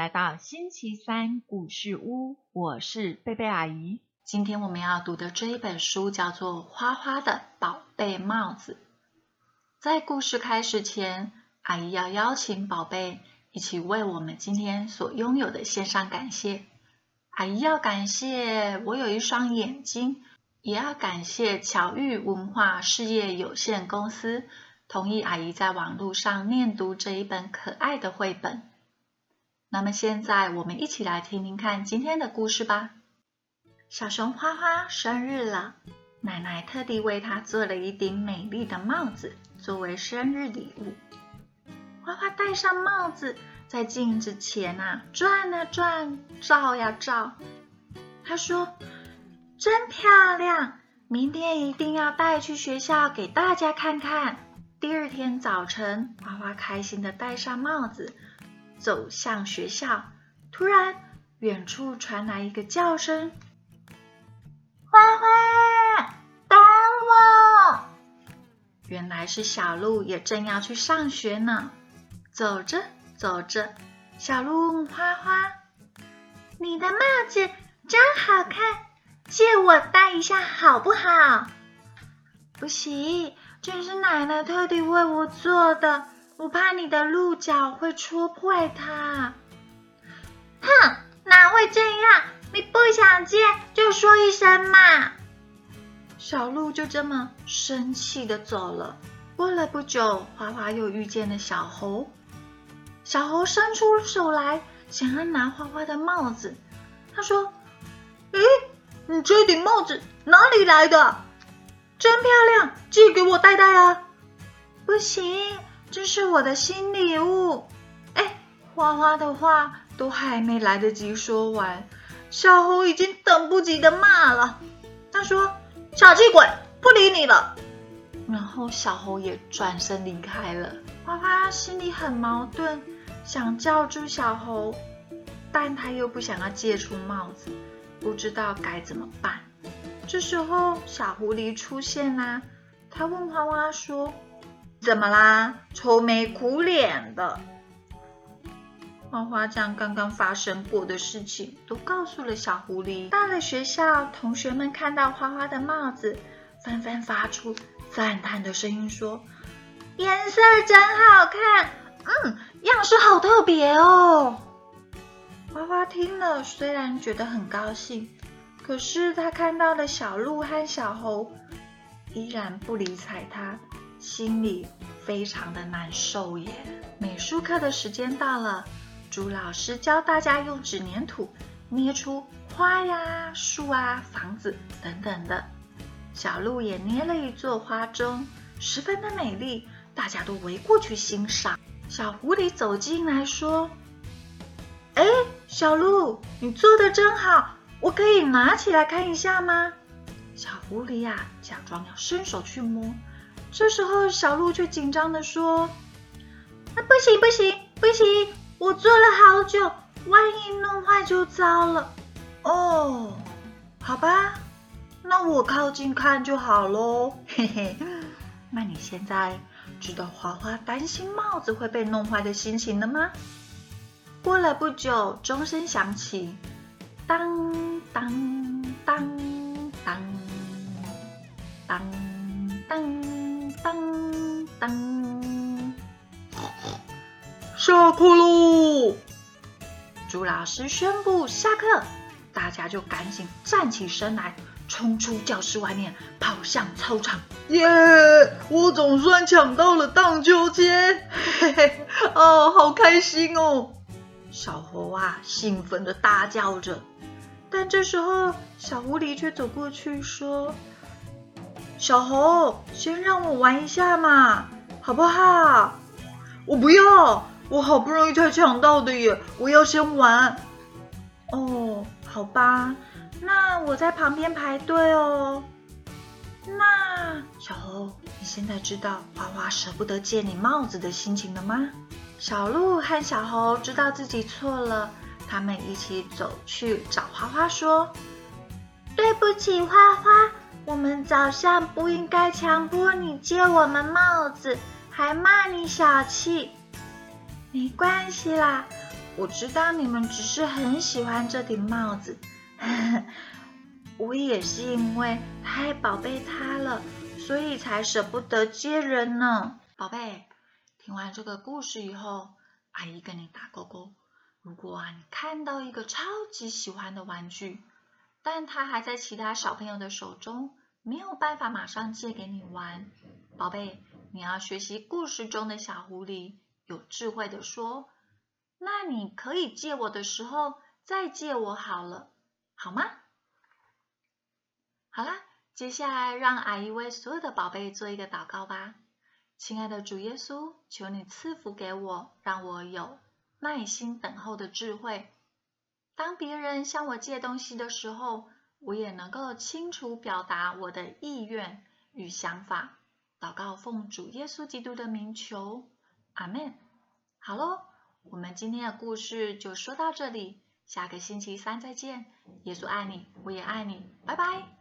来到星期三故事屋，我是贝贝阿姨。今天我们要读的这一本书叫做《花花的宝贝帽子》。在故事开始前，阿姨要邀请宝贝一起为我们今天所拥有的献上感谢。阿姨要感谢我有一双眼睛，也要感谢巧遇文化事业有限公司同意阿姨在网络上念读这一本可爱的绘本。那么现在，我们一起来听听看今天的故事吧。小熊花花生日了，奶奶特地为她做了一顶美丽的帽子作为生日礼物。花花戴上帽子，在镜子前啊转啊转，照呀照。她说：“真漂亮，明天一定要带去学校给大家看看。”第二天早晨，花花开心的戴上帽子。走向学校，突然，远处传来一个叫声：“花花，等我！”原来是小鹿也正要去上学呢。走着走着，小鹿问花花：“你的帽子真好看，借我戴一下好不好？”“不行，这是奶奶特地为我做的。”我怕你的鹿角会戳破它。哼，哪会这样？你不想借就说一声嘛。小鹿就这么生气的走了。过了不久，花花又遇见了小猴。小猴伸出手来，想要拿花花的帽子。他说：“咦，你这顶帽子哪里来的？真漂亮，借给我戴戴啊！”不行。这是我的新礼物，哎，花花的话都还没来得及说完，小猴已经等不及的骂了。他说：“小气鬼，不理你了。”然后小猴也转身离开了。花花心里很矛盾，想叫住小猴，但他又不想要借出帽子，不知道该怎么办。这时候，小狐狸出现啦，他问花花说。怎么啦？愁眉苦脸的。花花将刚刚发生过的事情都告诉了小狐狸。到了学校，同学们看到花花的帽子，纷纷发出赞叹的声音，说：“颜色真好看，嗯，样式好特别哦。”花花听了，虽然觉得很高兴，可是他看到了小鹿和小猴，依然不理睬他。心里非常的难受耶。美术课的时间到了，朱老师教大家用纸粘土捏出花呀、树啊、房子等等的。小鹿也捏了一座花钟，十分的美丽，大家都围过去欣赏。小狐狸走进来说：“哎，小鹿，你做的真好，我可以拿起来看一下吗？”小狐狸呀，假装要伸手去摸。这时候，小鹿却紧张的说：“啊，不行不行不行，我做了好久，万一弄坏就糟了。”哦，好吧，那我靠近看就好喽。嘿嘿，那你现在知道花花担心帽子会被弄坏的心情了吗？过了不久，钟声响起，当当当当当当。当当，下课喽！朱老师宣布下课，大家就赶紧站起身来，冲出教室外面，跑向操场。耶！我总算抢到了荡秋千，嘿嘿，哦，好开心哦！小猴啊，兴奋的大叫着。但这时候，小狐狸却走过去说。小猴，先让我玩一下嘛，好不好？我不要，我好不容易才抢到的耶，我要先玩。哦，好吧，那我在旁边排队哦。那小猴，你现在知道花花舍不得借你帽子的心情了吗？小鹿和小猴知道自己错了，他们一起走去找花花说：“对不起，花花。”我们早上不应该强迫你借我们帽子，还骂你小气。没关系啦，我知道你们只是很喜欢这顶帽子，我也是因为太宝贝它了，所以才舍不得接人呢。宝贝，听完这个故事以后，阿姨跟你打勾勾。如果啊，你看到一个超级喜欢的玩具，但它还在其他小朋友的手中，没有办法马上借给你玩，宝贝，你要学习故事中的小狐狸，有智慧的说：“那你可以借我的时候再借我好了，好吗？”好啦，接下来让阿姨为所有的宝贝做一个祷告吧。亲爱的主耶稣，求你赐福给我，让我有。耐心等候的智慧。当别人向我借东西的时候，我也能够清楚表达我的意愿与想法。祷告奉主耶稣基督的名求，阿门。好喽，我们今天的故事就说到这里，下个星期三再见。耶稣爱你，我也爱你，拜拜。